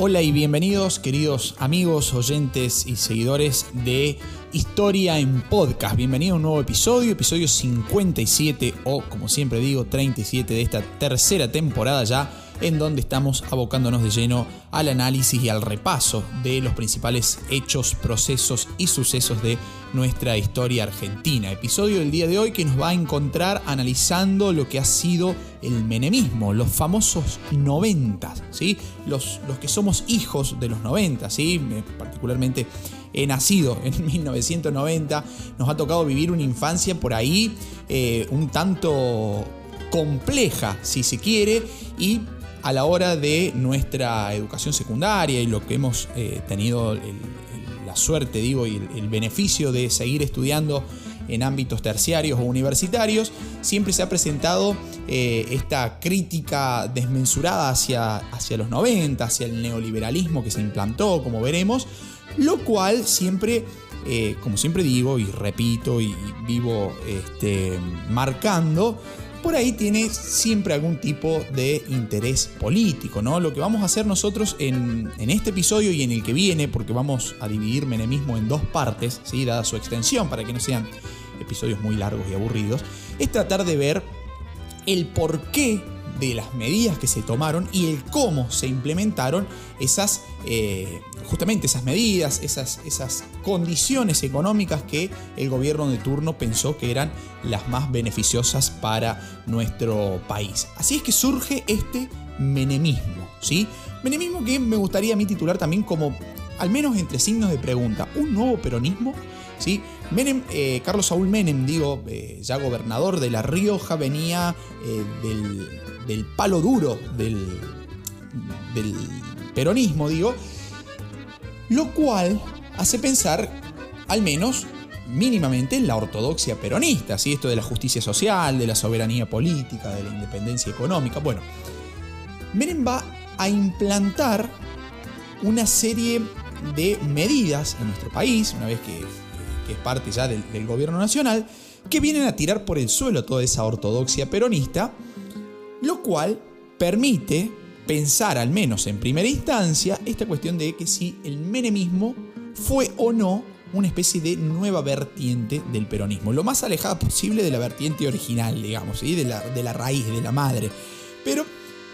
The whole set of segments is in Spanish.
Hola y bienvenidos queridos amigos, oyentes y seguidores de Historia en Podcast. Bienvenido a un nuevo episodio, episodio 57 o como siempre digo 37 de esta tercera temporada ya en donde estamos abocándonos de lleno al análisis y al repaso de los principales hechos, procesos y sucesos de nuestra historia argentina. Episodio del día de hoy que nos va a encontrar analizando lo que ha sido el menemismo, los famosos 90, ¿sí? los, los que somos hijos de los 90, ¿sí? particularmente he nacido en 1990, nos ha tocado vivir una infancia por ahí eh, un tanto compleja, si se quiere, y a la hora de nuestra educación secundaria y lo que hemos eh, tenido la suerte, digo, y el, beneficio de seguir estudiando en ámbitos terciarios o universitarios, siempre se ha presentado eh, esta crítica desmensurada hacia, hacia los 90, hacia el neoliberalismo que se implantó, como veremos, lo cual siempre, eh, como siempre digo y repito y vivo este, marcando, por ahí tiene siempre algún tipo de interés político, ¿no? Lo que vamos a hacer nosotros en, este episodio y en el que viene, porque vamos a dividir Menemismo en dos partes, dada su extensión, para que no sean episodios muy largos y aburridos, es tratar de ver el porqué de las medidas que se tomaron y el cómo se implementaron esas, eh, justamente esas medidas, esas, esas condiciones económicas que el gobierno de turno pensó que eran las más beneficiosas para nuestro país. Así es que surge este menemismo, ¿sí? Menemismo que me gustaría a mí titular también como, al menos entre signos de pregunta, un nuevo peronismo, ¿sí? Menem, eh, Carlos Saúl Menem, digo, eh, ya gobernador de La Rioja, venía del del palo duro del, del peronismo, digo, lo cual hace pensar, al menos mínimamente, en la ortodoxia peronista, ¿sí? esto de la justicia social, de la soberanía política, de la independencia económica. Bueno, Menem va a implantar una serie de medidas en nuestro país, una vez que, es parte ya del, del gobierno nacional, que vienen a tirar por el suelo toda esa ortodoxia peronista lo cual permite pensar, al menos en primera instancia, esta cuestión de que si el menemismo fue o no una especie de nueva vertiente del peronismo, lo más alejada posible de la vertiente original, digamos, de, la, de la raíz, de la madre. Pero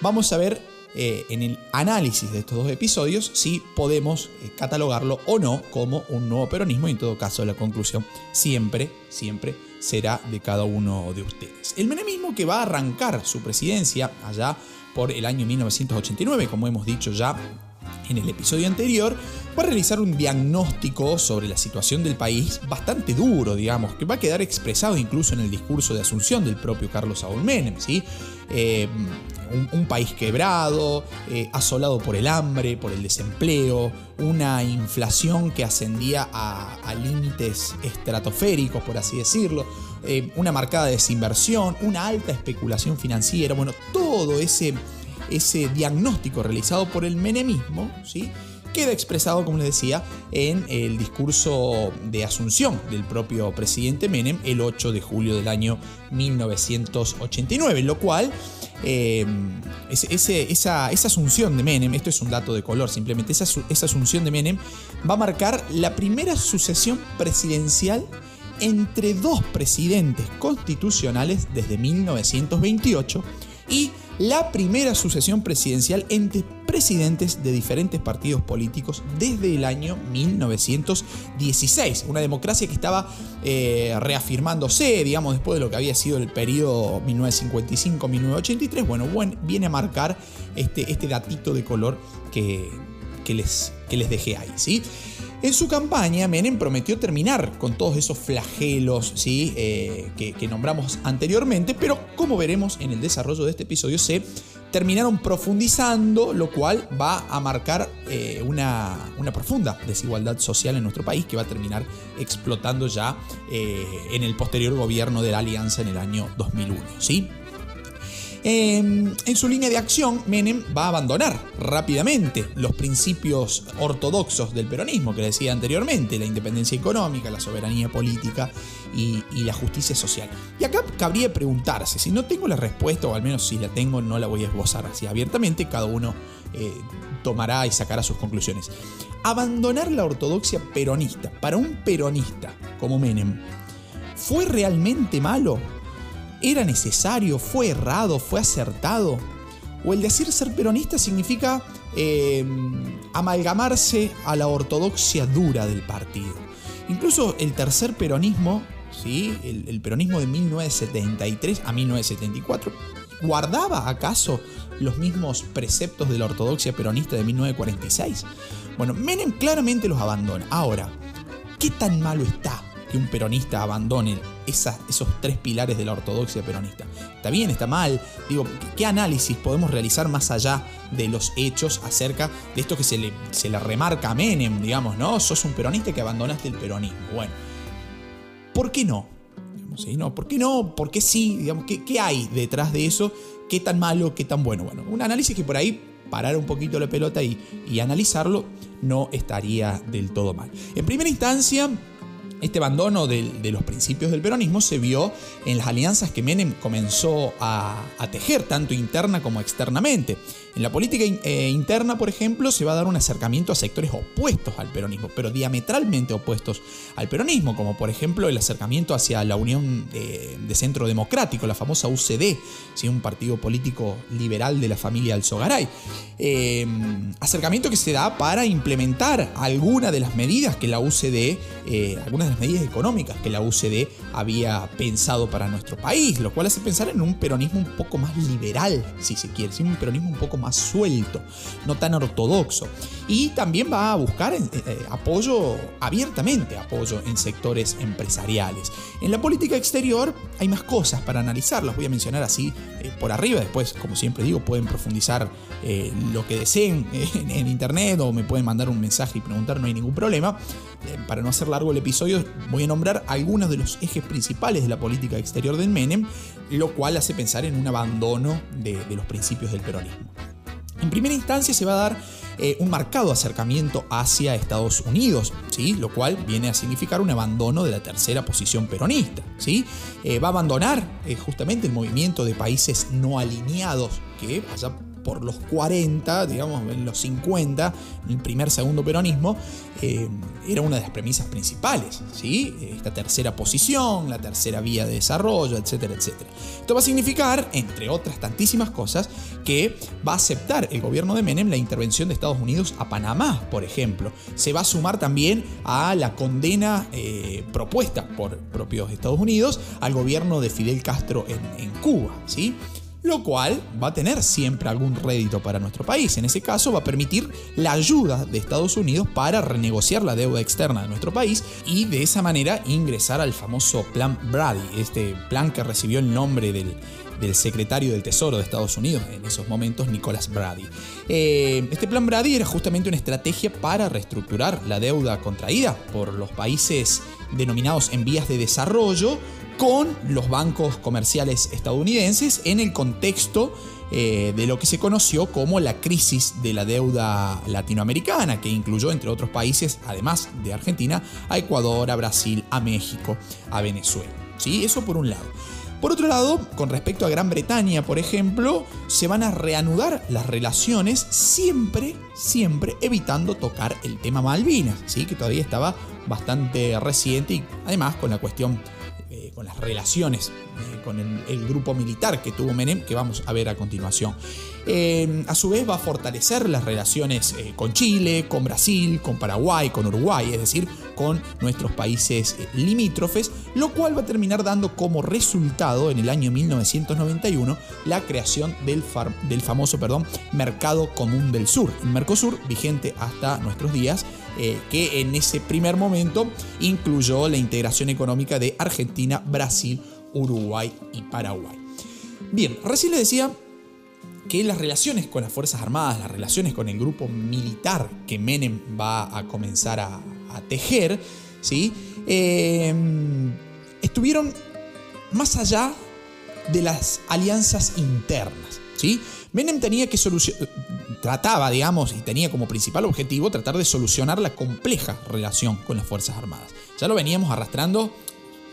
vamos a ver eh, en el análisis de estos dos episodios si podemos eh, catalogarlo o no como un nuevo peronismo y en todo caso la conclusión siempre, siempre será de cada uno de ustedes. El menemismo que va a arrancar su presidencia allá por el año 1989, como hemos dicho ya en el episodio anterior, va a realizar un diagnóstico sobre la situación del país bastante duro, digamos, que va a quedar expresado incluso en el discurso de asunción del propio Carlos Saúl Menem, ¿sí? Eh, un, país quebrado, eh, asolado por el hambre, por el desempleo, una inflación que ascendía a, límites estratosféricos, por así decirlo, eh, una marcada desinversión, una alta especulación financiera, bueno, todo ese, ese diagnóstico realizado por el menemismo, ¿sí? queda expresado, como les decía, en el discurso de asunción del propio presidente Menem el 8 de julio del año 1989, lo cual eh, esa, asunción de Menem, esto es un dato de color simplemente, esa, esa asunción de Menem va a marcar la primera sucesión presidencial entre dos presidentes constitucionales desde 1928 y la primera sucesión presidencial entre presidentes de diferentes partidos políticos desde el año 1916. Una democracia que estaba eh, reafirmándose, digamos, después de lo que había sido el periodo 1955-1983. Bueno, viene a marcar este, este datito de color que, que, les, que les dejé ahí, ¿sí? En su campaña, Menem prometió terminar con todos esos flagelos ¿sí? Eh, que, nombramos anteriormente, pero como veremos en el desarrollo de este episodio, se terminaron profundizando, lo cual va a marcar eh, una, profunda desigualdad social en nuestro país que va a terminar explotando ya eh, en el posterior gobierno de la Alianza en el año 2001. ¿sí? Em, en su línea de acción, Menem va a abandonar rápidamente los principios ortodoxos del peronismo que le decía anteriormente, la independencia económica, la soberanía política y, la justicia social. Y acá cabría preguntarse, si no tengo la respuesta, o al menos si la tengo, no la voy a esbozar así abiertamente, cada uno eh, tomará y sacará sus conclusiones. Abandonar la ortodoxia peronista para un peronista como Menem, ¿fue realmente malo? ¿Era necesario? ¿Fue errado? ¿Fue acertado? ¿O el decir ser peronista significa eh, amalgamarse a la ortodoxia dura del partido? Incluso el tercer peronismo, ¿sí? el, el peronismo de 1973 a 1974, ¿guardaba acaso los mismos preceptos de la ortodoxia peronista de 1946? Bueno, Menem claramente los abandona. Ahora, ¿qué tan malo está que un peronista abandone esos tres pilares de la ortodoxia peronista? ¿Está bien? ¿Está mal? Digo, ¿qué análisis podemos realizar más allá de los hechos acerca de esto que se le, se le remarca a Menem, digamos, ¿no? Sos un peronista que abandonaste el peronismo. Bueno, ¿por qué no? ¿no? ¿Por qué no? ¿Por qué sí? Digamos, ¿qué, ¿Qué hay detrás de eso? ¿Qué tan malo? ¿Qué tan bueno? Bueno, un análisis que por ahí parar un poquito la pelota y, y analizarlo no estaría del todo mal. En primera instancia, este abandono de, los principios del peronismo se vio en las alianzas que Menem comenzó a tejer, tanto interna como externamente. En la política eh, interna, por ejemplo, se va a dar un acercamiento a sectores opuestos al peronismo, pero diametralmente opuestos al peronismo, como por ejemplo el acercamiento hacia la Unión de, Centro Democrático, la famosa UCD, ¿sí? un partido político liberal de la familia Alzogaray. Eh, acercamiento que se da para implementar algunas de las medidas que la UCD, eh, algunas de las medidas económicas que la UCD había pensado para nuestro país, lo cual hace pensar en un peronismo un poco más liberal, si se quiere, ¿sí? un peronismo un poco más más suelto, no tan ortodoxo. Y también va a buscar eh, eh, apoyo abiertamente, apoyo en sectores empresariales. En la política exterior hay más cosas para analizar, las voy a mencionar así eh, por arriba, después, como siempre digo, pueden profundizar lo que deseen en, en, internet o me pueden mandar un mensaje y preguntar, no hay ningún problema. Para no hacer largo el episodio, voy a nombrar algunos de los ejes principales de la política exterior del Menem, lo cual hace pensar en un abandono de, de los principios del peronismo. En primera instancia se va a dar eh, un marcado acercamiento hacia Estados Unidos, ¿sí? lo cual viene a significar un abandono de la tercera posición peronista. ¿sí? Eh, va a abandonar eh, justamente el movimiento de países no alineados que allá por los 40, digamos, en los 50, en el primer, segundo peronismo, eh, era una de las premisas principales, ¿sí? Esta tercera posición, la tercera vía de desarrollo, etcétera, etcétera. Esto va a significar, entre otras tantísimas cosas, que va a aceptar el gobierno de Menem la intervención de Estados Unidos a Panamá, por ejemplo. Se va a sumar también a la condena eh, propuesta por propios Estados Unidos al gobierno de Fidel Castro en, en Cuba, ¿sí? Lo cual va a tener siempre algún rédito para nuestro país. En ese caso va a permitir la ayuda de Estados Unidos para renegociar la deuda externa de nuestro país y de esa manera ingresar al famoso Plan Brady, este plan que recibió el nombre del, del secretario del Tesoro de Estados Unidos en esos momentos, Nicholas Brady. Eh, este plan Brady era justamente una estrategia para reestructurar la deuda contraída por los países denominados en vías de desarrollo con los bancos comerciales estadounidenses en el contexto eh, de lo que se conoció como la crisis de la deuda latinoamericana, que incluyó, entre otros países, además de Argentina, a Ecuador, a Brasil, a México, a Venezuela. ¿Sí? Eso por un lado. Por otro lado, con respecto a Gran Bretaña, por ejemplo, se van a reanudar las relaciones siempre, siempre evitando tocar el tema Malvinas, ¿sí? que todavía estaba bastante reciente y además con la cuestión eh, con las relaciones eh, con el, grupo militar que tuvo Menem, que vamos a ver a continuación. Eh, a su vez va a fortalecer las relaciones eh, con Chile, con Brasil, con Paraguay, con Uruguay, es decir, con nuestros países limítrofes, lo cual va a terminar dando como resultado en el año 1991 la creación del, famoso perdón, Mercado Común del Sur, el Mercosur vigente hasta nuestros días, que en ese primer momento incluyó la integración económica de Argentina, Brasil, Uruguay y Paraguay. Bien, recién le decía que las relaciones con las Fuerzas Armadas, las relaciones con el grupo militar que Menem va a comenzar a, tejer, ¿sí? Eh, estuvieron más allá de las alianzas internas. ¿sí? Menem tenía que solucionar, trataba, digamos, y tenía como principal objetivo tratar de solucionar la compleja relación con las Fuerzas Armadas. Ya lo veníamos arrastrando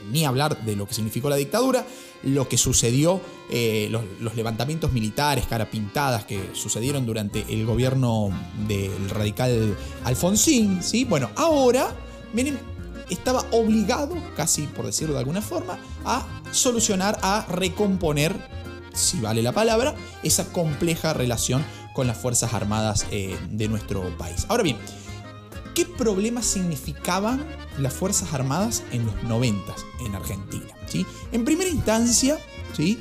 ni hablar de lo que significó la dictadura, lo que sucedió, eh, los, levantamientos militares, cara pintadas que sucedieron durante el gobierno del radical Alfonsín, ¿sí? Bueno, ahora Menem estaba obligado, casi por decirlo de alguna forma, a solucionar, a recomponer, si vale la palabra, esa compleja relación con las Fuerzas Armadas eh, de nuestro país. Ahora bien, ¿qué problemas significaban las Fuerzas Armadas en los 90 en Argentina? ¿sí? En primera instancia, ¿sí?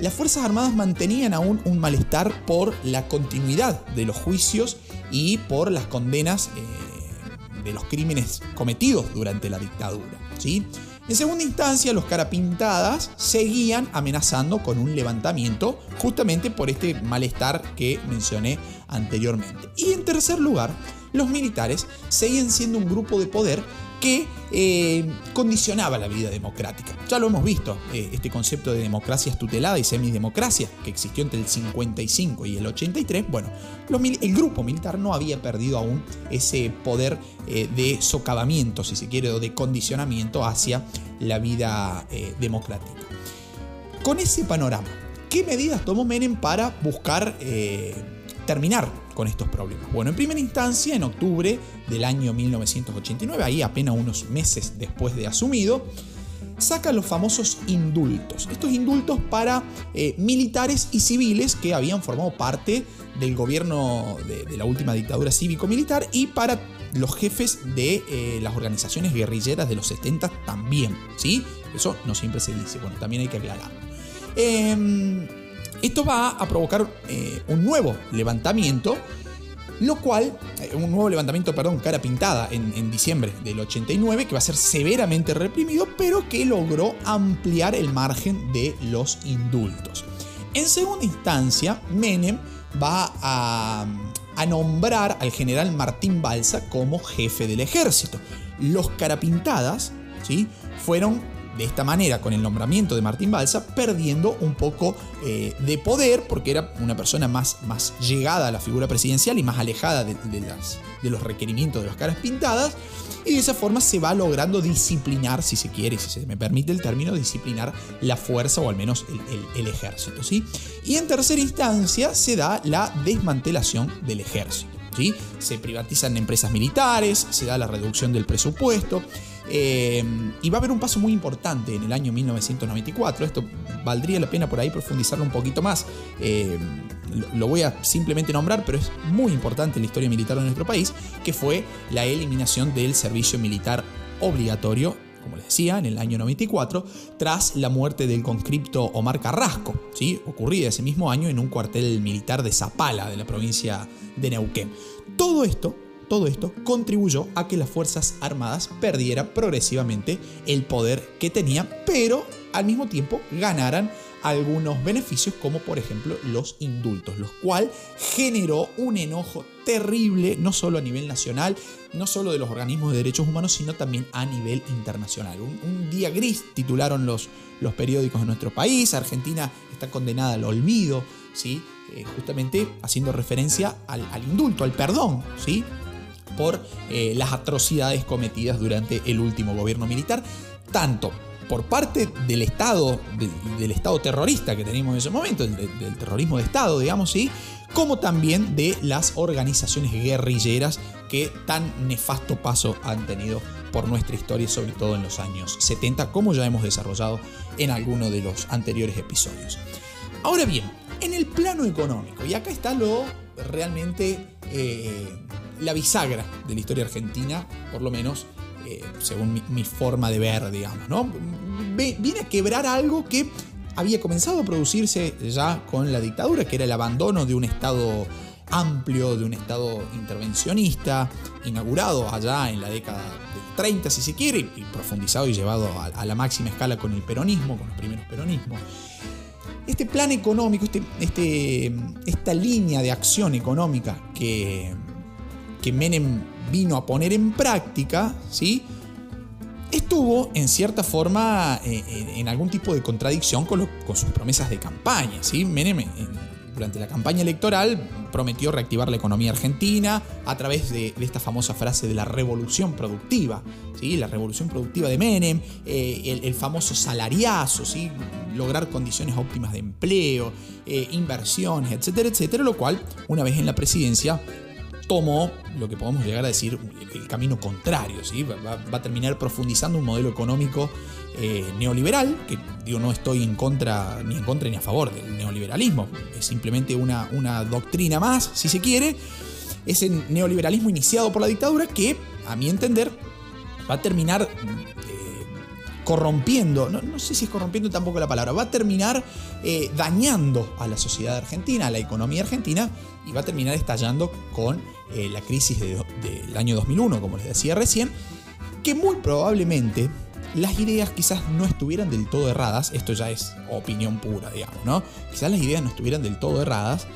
las Fuerzas Armadas mantenían aún un malestar por la continuidad de los juicios y por las condenas eh, de los crímenes cometidos durante la dictadura. ¿sí? En segunda instancia, los carapintadas seguían amenazando con un levantamiento justamente por este malestar que mencioné anteriormente. Y en tercer lugar, los militares seguían siendo un grupo de poder que eh, condicionaba la vida democrática. Ya lo hemos visto, eh, este concepto de democracias tuteladas y semidemocracia que existió entre el 55 y el 83, bueno, el grupo militar no había perdido aún ese poder eh, de socavamiento, si se quiere, o de condicionamiento hacia la vida democrática. Con ese panorama, ¿qué medidas tomó Menem para buscar terminar con estos problemas? Bueno, en primera instancia, en octubre del año 1989, ahí apenas unos meses después de asumido, saca los famosos indultos. Estos indultos para eh, militares y civiles que habían formado parte del gobierno de, la última dictadura cívico-militar y para los jefes de eh, las organizaciones guerrilleras de los 70 también, ¿sí? Eso no siempre se dice, bueno, también hay que aclararlo. Em, esto va a provocar eh, un nuevo levantamiento, lo cual, eh, un nuevo levantamiento, perdón, cara pintada en, diciembre del 89, que va a ser severamente reprimido, pero que logró ampliar el margen de los indultos. En segunda instancia, Menem va a, nombrar al general Martín Balsa como jefe del ejército. Los carapintadas ¿sí? fueron de esta manera, con el nombramiento de Martín Balsa, perdiendo un poco eh, de poder, porque era una persona más, más llegada a la figura presidencial y más alejada de, las, de los requerimientos de las caras pintadas, y de esa forma se va logrando disciplinar, si se quiere, si se me permite el término, disciplinar la fuerza o al menos el, ejército. ¿sí? Y en tercera instancia se da la desmantelación del ejército. ¿sí? Se privatizan empresas militares, se da la reducción del presupuesto, eh, y va a haber un paso muy importante en el año 1994. Esto valdría la pena por ahí profundizarlo un poquito más. Eh, lo voy a simplemente nombrar, pero es muy importante en la historia militar de nuestro país, que fue la eliminación del servicio militar obligatorio como les decía, en el año 94, tras la muerte del conscripto Omar Carrasco, ¿sí? ocurrida ese mismo año en un cuartel militar de Zapala, de la provincia de Neuquén. Todo esto todo esto contribuyó a que las Fuerzas Armadas perdieran progresivamente el poder que tenían, pero al mismo tiempo ganaran algunos beneficios como por ejemplo los indultos, lo cual generó un enojo terrible no solo a nivel nacional, no solo de los organismos de derechos humanos, sino también a nivel internacional. Un, día gris titularon los, los periódicos de nuestro país, Argentina está condenada al olvido, ¿sí? Eh, justamente haciendo referencia al, al indulto, al perdón, ¿sí? Por eh, las atrocidades cometidas durante el último gobierno militar, tanto por parte del Estado, del, Estado terrorista que tenemos en ese momento, del, terrorismo de Estado, digamos, ¿sí? como también de las organizaciones guerrilleras que tan nefasto paso han tenido por nuestra historia, sobre todo en los años 70, como ya hemos desarrollado en alguno de los anteriores episodios. Ahora bien, en el plano económico, y acá está lo realmente eh, la bisagra de la historia argentina, por lo menos eh, según mi, forma de ver, digamos, ¿no? Viene a quebrar algo que había comenzado a producirse ya con la dictadura, que era el abandono de un Estado amplio, de un Estado intervencionista, inaugurado allá en la década del 30, si se quiere, y profundizado y llevado a, la máxima escala con el peronismo, con los primeros peronismos. Este plan económico, este, este, esta línea de acción económica que, que Menem vino a poner en práctica, ¿sí? estuvo en cierta forma eh, en algún tipo de contradicción con, sus promesas de campaña. ¿sí? Menem durante la campaña electoral prometió reactivar la economía argentina a través de, esta famosa frase de la revolución productiva, ¿sí? la revolución productiva de Menem, eh, el, famoso salariazo, ¿sí? lograr condiciones óptimas de empleo, eh, inversiones, etcétera, etcétera, lo cual, una vez en la presidencia, tomó lo que podemos llegar a decir el camino contrario, ¿sí? va, a terminar profundizando un modelo económico eh, neoliberal, que digo, no estoy en contra, ni en contra ni a favor del neoliberalismo, es simplemente una, una doctrina más, si se quiere, ese neoliberalismo iniciado por la dictadura que, a mi entender, va a terminar corrompiendo, no, sé si es corrompiendo tampoco la palabra, va a terminar eh, dañando a la sociedad argentina, a la economía argentina, y va a terminar estallando con la crisis del año 2001, como les decía recién, que muy probablemente las ideas quizás no estuvieran del todo erradas, esto ya es opinión pura, digamos, ¿no? Quizás las ideas no estuvieran del todo erradas,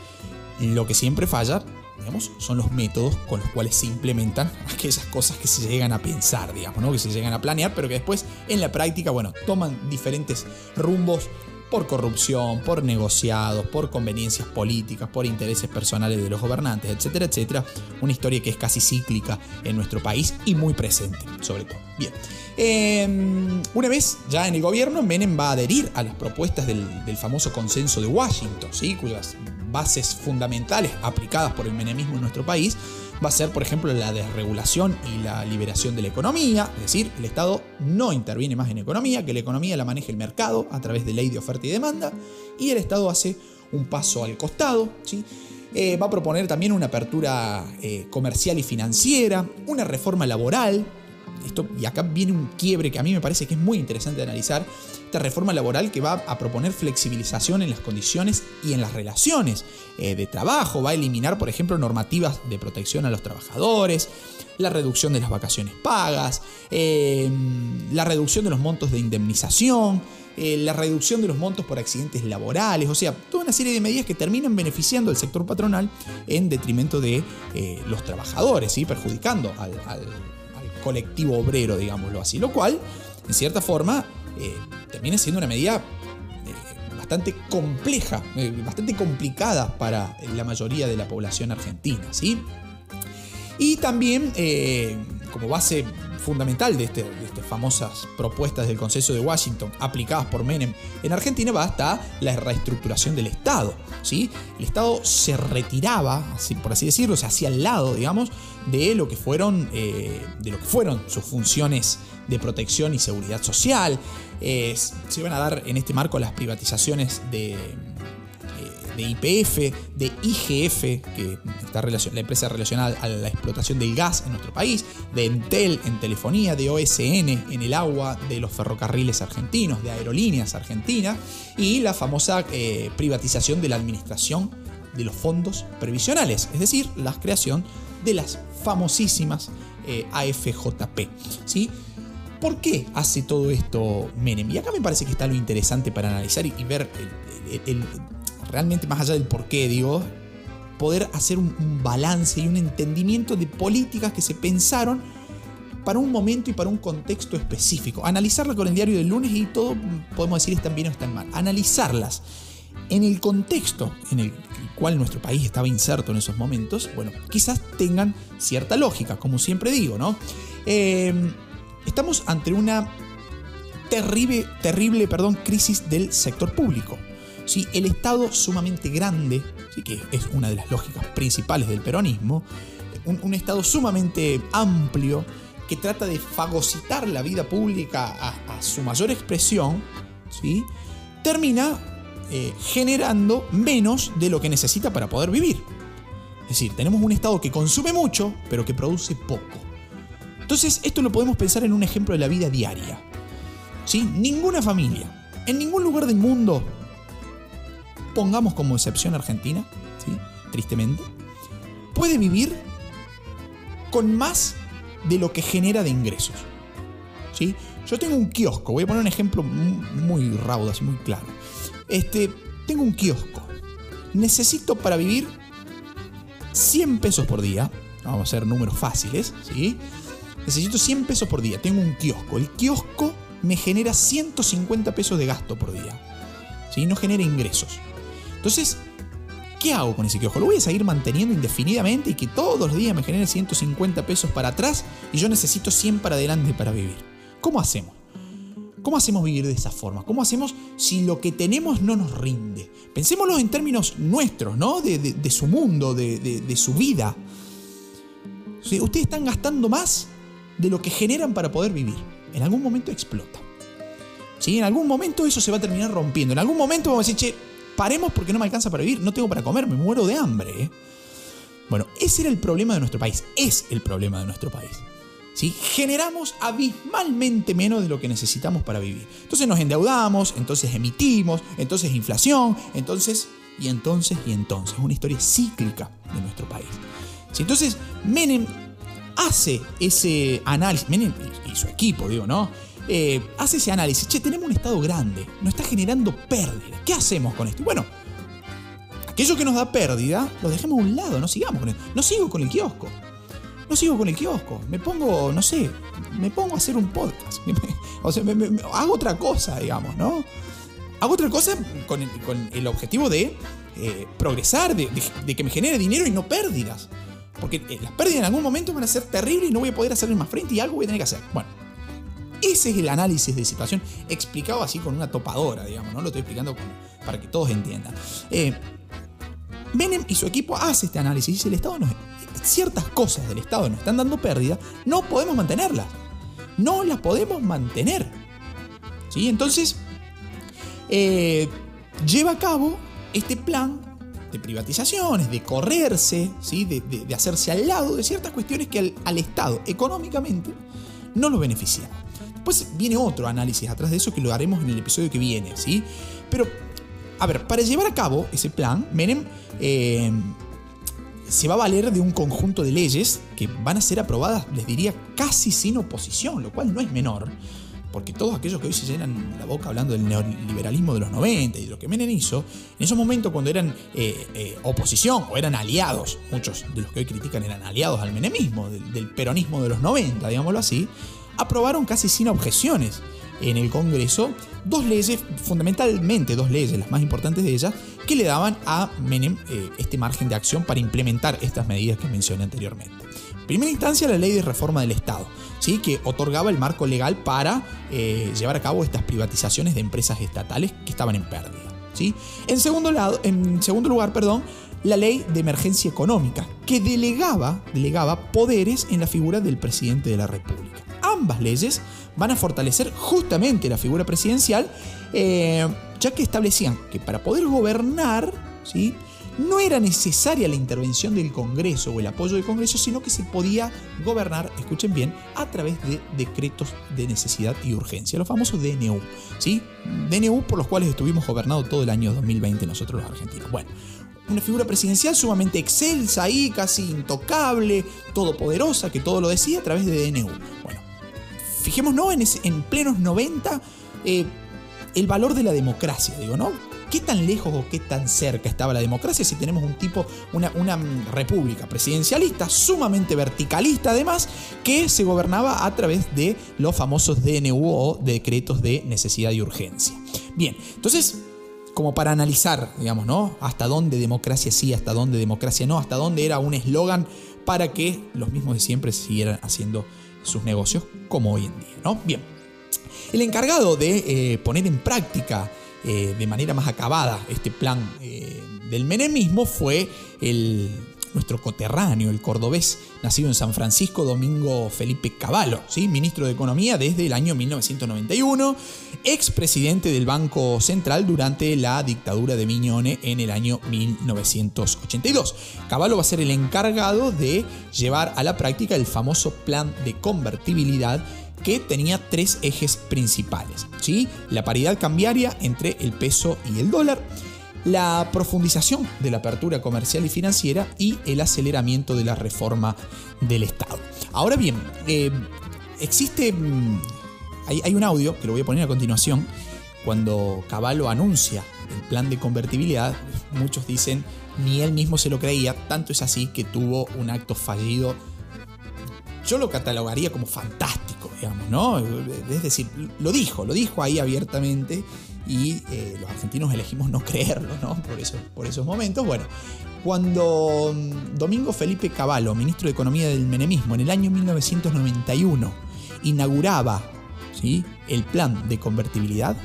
lo que siempre falla, digamos, son los métodos con los cuales se implementan aquellas cosas que se llegan a pensar, digamos, ¿no? Que se llegan a planear, pero que después en la práctica, bueno, toman diferentes rumbos por corrupción, por negociados, por conveniencias políticas, por intereses personales de los gobernantes, etcétera, etcétera. Una historia que es casi cíclica en nuestro país y muy presente, sobre todo. Bien. Em, una vez ya en el gobierno, Menem va a adherir a las propuestas del, famoso consenso de Washington, ¿sí? cuyas bases fundamentales aplicadas por el menemismo en nuestro país va a ser, por ejemplo, la desregulación y la liberación de la economía, es decir, el Estado no interviene más en economía, que la economía la maneje el mercado a través de ley de oferta y demanda, y el Estado hace un paso al costado, ¿sí? Eh, va a proponer también una apertura eh, comercial y financiera, una reforma laboral, y acá viene un quiebre que a mí me parece que es muy interesante analizar, esta reforma laboral que va a proponer flexibilización en las condiciones y en las relaciones eh, de trabajo, va a eliminar, por ejemplo, normativas de protección a los trabajadores, la reducción de las vacaciones pagas, eh, la reducción de los montos de indemnización, eh, la reducción de los montos por accidentes laborales, o sea, toda una serie de medidas que terminan beneficiando al sector patronal en detrimento de los trabajadores, y perjudicando al, colectivo obrero, digámoslo así, lo cual, en cierta forma, eh, termina siendo una medida eh, bastante compleja, eh, bastante complicada para la mayoría de la población argentina, ¿sí? Y también, como base fundamental de, este, de, estas famosas propuestas del Consenso de Washington aplicadas por Menem en Argentina va hasta la reestructuración del Estado. ¿sí? El Estado se retiraba, por así decirlo, se hacía al lado, digamos, de lo que fueron, de lo que fueron sus funciones de protección y seguridad social. se van a dar en este marco las privatizaciones de, eh, de IPF, de IGF, que está la empresa relacionada a la explotación del gas en nuestro país, de Entel en telefonía, de OSN en el agua, de los ferrocarriles argentinos, de aerolíneas argentinas y la famosa eh, privatización de la administración de los fondos previsionales, es decir, la creación de las famosísimas eh, AFJP. ¿sí? ¿Por qué hace todo esto Menem? Y acá me parece que está lo interesante para analizar y, ver realmente más allá del por qué, digo, poder hacer un, balance y un entendimiento de políticas que se pensaron para un momento y para un contexto específico. Analizarla con el diario del lunes y todo podemos decir están bien o están mal. Analizarlas en el contexto en el cual nuestro país estaba inserto en esos momentos, bueno, quizás tengan cierta lógica, como siempre digo, ¿no? Eh, Estamos ante una terrible, terrible perdón, crisis del sector público. ¿Sí? El Estado sumamente grande, ¿sí? que es una de las lógicas principales del peronismo, un, Estado sumamente amplio que trata de fagocitar la vida pública a, su mayor expresión, ¿sí? termina eh, generando menos de lo que necesita para poder vivir. Es decir, tenemos un Estado que consume mucho, pero que produce poco. Entonces, esto lo podemos pensar en un ejemplo de la vida diaria. ¿Sí? Ninguna familia, en ningún lugar del mundo, pongamos como excepción Argentina, tristemente, puede vivir con más de lo que genera de ingresos. Yo tengo un kiosco, voy a poner un ejemplo muy raudaz, muy claro. Este, tengo un kiosco. Necesito para vivir 100 pesos por día. Vamos a hacer números fáciles, necesito 100 pesos por día, tengo un kiosco. El kiosco me genera 150 pesos de gasto por día. ¿sí? No genera ingresos. Entonces, ¿qué hago con ese kiosco? ¿Lo voy a seguir manteniendo indefinidamente y que todos los días me genere 150 pesos para atrás y yo necesito 100 para adelante para vivir? ¿Cómo hacemos? ¿Cómo hacemos vivir de esa forma? ¿Cómo hacemos si lo que tenemos no nos rinde? Pensémoslo en términos nuestros, ¿no? De, su mundo, de, su vida. ustedes están gastando más de lo que generan para poder vivir. En algún momento explota. ¿Sí? En algún momento eso se va a terminar rompiendo. En algún momento vamos a decir, che, paremos porque no me alcanza para vivir, no tengo para comer, me muero de hambre. ¿eh? Bueno, ese era el problema de nuestro país. Es el problema de nuestro país. Generamos abismalmente menos de lo que necesitamos para vivir. Entonces nos endeudamos, entonces emitimos, entonces inflación, entonces y entonces y entonces. Una historia cíclica de nuestro país. Entonces Menem hace ese análisis, Menem y su equipo, digo, ¿no? Eh, hace ese análisis. Che, tenemos un Estado grande, nos está generando pérdida. ¿Qué hacemos con esto? bueno, aquello que nos da pérdida, lo dejemos a un lado, no sigamos con él. No sigo con el kiosco no sigo con el kiosco. Me pongo, no sé, me pongo a hacer un podcast. o sea, hago otra cosa, digamos, ¿no? Hago otra cosa con el, objetivo de eh, progresar, de, que me genere dinero y no pérdidas. Porque eh, las pérdidas en algún momento van a ser terribles y no voy a poder hacerle más frente y algo voy a tener que hacer. Bueno, ese es el análisis de situación explicado así con una topadora, digamos, ¿no? Lo estoy explicando para que todos entiendan. Eh, y su equipo hace este análisis y dice, el Estado ciertas cosas del Estado nos están dando pérdida, no podemos mantenerlas. No las podemos mantener. ¿Sí? Entonces, eh, lleva a cabo este plan de privatizaciones, de correrse, ¿sí? de, hacerse al lado de ciertas cuestiones que al, Estado económicamente no lo benefician. Después viene otro análisis atrás de eso que lo haremos en el episodio que viene, ¿sí? Pero, a ver, para llevar a cabo ese plan, Menem eh, se va a valer de un conjunto de leyes que van a ser aprobadas, les diría, casi sin oposición, lo cual no es menor, porque todos aquellos que hoy se llenan la boca hablando del neoliberalismo de los 90 y de lo que Menem hizo, en esos momentos cuando eran eh, eh, oposición o eran aliados, muchos de los que hoy critican eran aliados al menemismo, del, del peronismo de los 90, digámoslo así, aprobaron casi sin objeciones en el Congreso dos leyes, fundamentalmente dos leyes, las más importantes de ellas, que le daban a Menem eh, este margen de acción para implementar estas medidas que mencioné anteriormente. En primera instancia, la ley de reforma del Estado, ¿sí? que otorgaba el marco legal para eh, llevar a cabo estas privatizaciones de empresas estatales que estaban en pérdida. ¿sí? En, segundo lado, en segundo lugar, perdón, la ley de emergencia económica, que delegaba, delegaba poderes en la figura del presidente de la República. Ambas leyes van a fortalecer justamente la figura presidencial, eh, ya que establecían que para poder gobernar, ¿sí? no era necesaria la intervención del Congreso o el apoyo del Congreso, sino que se podía gobernar, escuchen bien, a través de decretos de necesidad y urgencia, los famosos DNU, ¿sí? DNU por los cuales estuvimos gobernados todo el año 2020 nosotros los argentinos. Bueno, una figura presidencial sumamente excelsa ahí, casi intocable, todopoderosa, que todo lo decía a través de DNU. Bueno, fijémonos en, en plenos 90 eh, el valor de la democracia, digo, ¿no? ¿Qué tan lejos o qué tan cerca estaba la democracia si tenemos un tipo, una, una república presidencialista, sumamente verticalista además, que se gobernaba a través de los famosos DNU o decretos de necesidad y urgencia? Bien, entonces como para analizar, digamos, ¿no? Hasta dónde democracia sí, hasta dónde democracia no, hasta dónde era un eslogan para que los mismos de siempre siguieran haciendo sus negocios como hoy en día. ¿no? Bien, el encargado de eh, poner en práctica eh, de manera más acabada este plan eh, del menemismo fue el nuestro coterráneo, el cordobés, nacido en San Francisco, Domingo Felipe Cavallo, ministro de Economía desde el año 1991, expresidente del Banco Central durante la dictadura de Miñone en el año 1982. Cavallo va a ser el encargado de llevar a la práctica el famoso plan de convertibilidad que tenía tres ejes principales. ¿sí? La paridad cambiaria entre el peso y el dólar, la profundización de la apertura comercial y financiera y el aceleramiento de la reforma del Estado. Ahora bien, eh, existe, mm, hay, un audio que lo voy a poner a continuación, cuando Caballo anuncia el plan de convertibilidad, muchos dicen ni él mismo se lo creía, tanto es así que tuvo un acto fallido. Yo lo catalogaría como fantástico, digamos, ¿no? Es decir, lo dijo, lo dijo ahí abiertamente y eh, los argentinos elegimos no creerlo, ¿no? Por, eso, por esos momentos. Bueno, cuando mm, Domingo Felipe Cavallo, ministro de Economía del Menemismo, en el año 1991, inauguraba ¿sí? el plan de convertibilidad,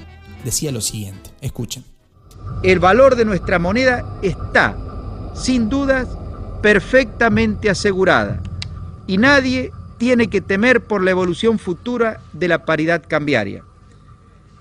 decía lo siguiente, escuchen. El valor de nuestra moneda está, sin dudas, perfectamente asegurada y nadie tiene que temer por la evolución futura de la paridad cambiaria.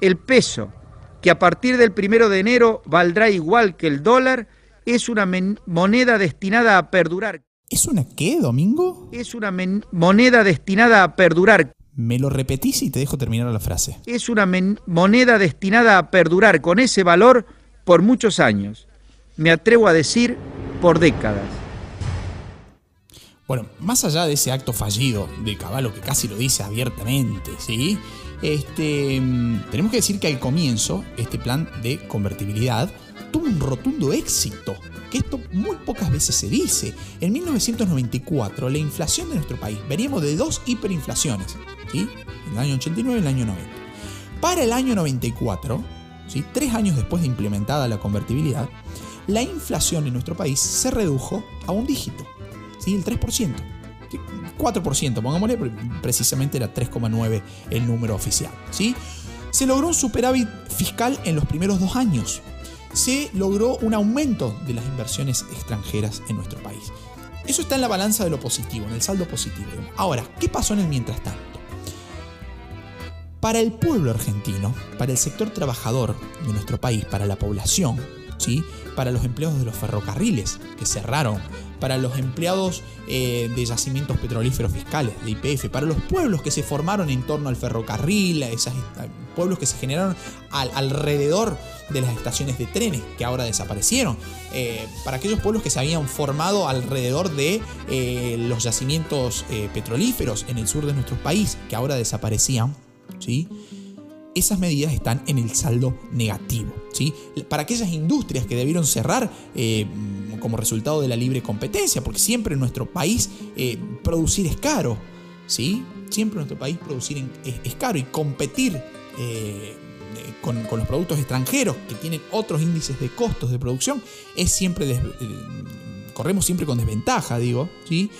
El peso, que a partir del primero de enero valdrá igual que el dólar, es una moneda destinada a perdurar. ¿Es una qué, Domingo? Es una moneda destinada a perdurar. ¿Me lo repetís y te dejo terminar la frase? Es una moneda destinada a perdurar con ese valor por muchos años. Me atrevo a decir, por décadas. Bueno, más allá de ese acto fallido de Caballo que casi lo dice abiertamente, ¿sí? Este, mm, tenemos que decir que al comienzo este plan de convertibilidad tuvo un rotundo éxito, que esto muy pocas veces se dice. En 1994 la inflación de nuestro país, veníamos de dos hiperinflaciones, ¿sí? El año 89 y el año 90. Para el año 94, ¿sí? tres años después de implementada la convertibilidad, la inflación en nuestro país se redujo a un dígito, ¿sí? el 3%. 4%, pongámosle, precisamente era 3,9 el número oficial. ¿sí? Se logró un superávit fiscal en los primeros dos años. Se logró un aumento de las inversiones extranjeras en nuestro país. Eso está en la balanza de lo positivo, en el saldo positivo. Ahora, ¿qué pasó en el mientras tanto? Para el pueblo argentino, para el sector trabajador de nuestro país, para la población, ¿sí? para los empleados de los ferrocarriles que cerraron, para los empleados eh, de yacimientos petrolíferos fiscales, de IPF, para los pueblos que se formaron en torno al ferrocarril, esos pueblos que se generaron alrededor de las estaciones de trenes que ahora desaparecieron, eh, para aquellos pueblos que se habían formado alrededor de eh, los yacimientos petrolíferos en el sur de nuestro país que ahora desaparecían, ¿sí? esas medidas están en el saldo negativo. ¿sí? Para aquellas industrias que debieron cerrar como resultado de la libre competencia, porque siempre en nuestro país eh, producir es caro, ¿sí? siempre en nuestro país producir es, caro y competir eh, con, los productos extranjeros que tienen otros índices de costos de producción es siempre corremos siempre con desventaja, digo, ¿sí?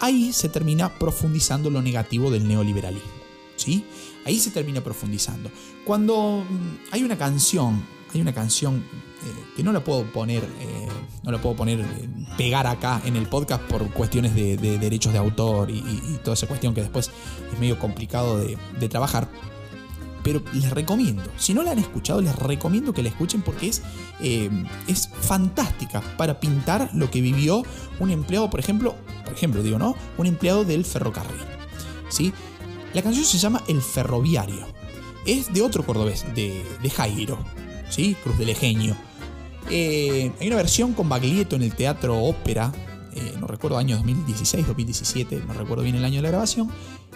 ahí se termina profundizando lo negativo del neoliberalismo. ¿sí? Ahí se termina profundizando. Cuando mm, hay una canción, hay una canción eh, que no la puedo poner, eh, no la puedo poner, eh, pegar acá en el podcast por cuestiones de, derechos de autor y, toda esa cuestión que después es medio complicado de, trabajar. Pero les recomiendo, si no la han escuchado, les recomiendo que la escuchen porque es, es fantástica para pintar lo que vivió un empleado, por ejemplo, por ejemplo, digo, ¿no? Un empleado del ferrocarril. ¿Sí? La canción se llama El Ferroviario. Es de otro cordobés, de, Jairo, ¿sí? Cruz del Egenio. Eh, hay una versión con Baglietto en el Teatro Ópera, eh, no recuerdo año 2016, 2017, no recuerdo bien el año de la grabación.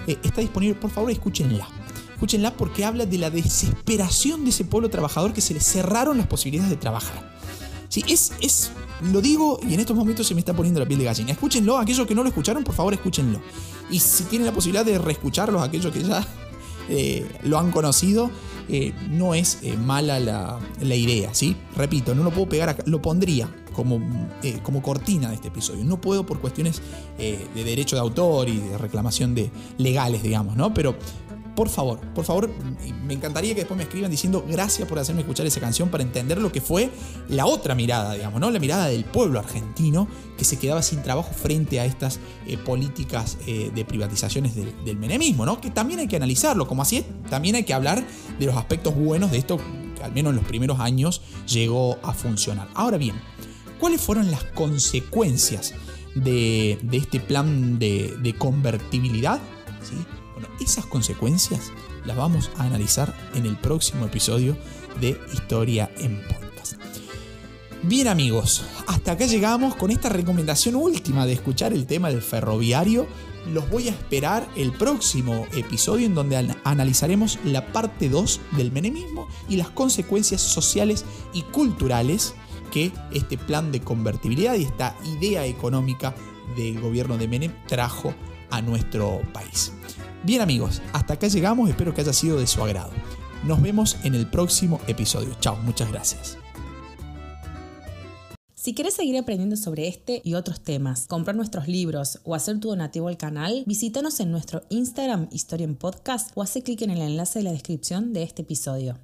Eh, está disponible, por favor, escúchenla. Escúchenla porque habla de la desesperación de ese pueblo trabajador que se le cerraron las posibilidades de trabajar. Sí, es, es lo digo y en estos momentos se me está poniendo la piel de gallina. Escúchenlo, aquellos que no lo escucharon, por favor escúchenlo. Y si tienen la posibilidad de reescucharlos, aquellos que ya lo han conocido, eh, no es eh, mala la, idea, ¿sí? Repito, no lo puedo pegar acá, lo pondría como, como cortina de este episodio. No puedo por cuestiones de derecho de autor y de reclamación de legales, digamos, ¿no? Pero por favor, por favor, me encantaría que después me escriban diciendo gracias por hacerme escuchar esa canción para entender lo que fue la otra mirada, digamos, ¿no? La mirada del pueblo argentino que se quedaba sin trabajo frente a estas eh, políticas eh, de privatizaciones del, menemismo, ¿no? Que también hay que analizarlo, como así es, también hay que hablar de los aspectos buenos de esto que al menos en los primeros años llegó a funcionar. Ahora bien, ¿cuáles fueron las consecuencias de, este plan de, de convertibilidad? ¿Sí? Esas consecuencias las vamos a analizar en el próximo episodio de Historia en Podcast. Bien amigos, hasta acá llegamos con esta recomendación última de escuchar el tema del ferroviario. Los voy a esperar el próximo episodio en donde analizaremos la parte 2 del menemismo y las consecuencias sociales y culturales que este plan de convertibilidad y esta idea económica del gobierno de Menem trajo a nuestro país. Bien amigos, hasta acá llegamos, espero que haya sido de su agrado. Nos vemos en el próximo episodio. Chao, muchas gracias. Si quieres seguir aprendiendo sobre este y otros temas, comprar nuestros libros o hacer tu donativo al canal, visítanos en nuestro Instagram Historia en Podcast o hace clic en el enlace de la descripción de este episodio.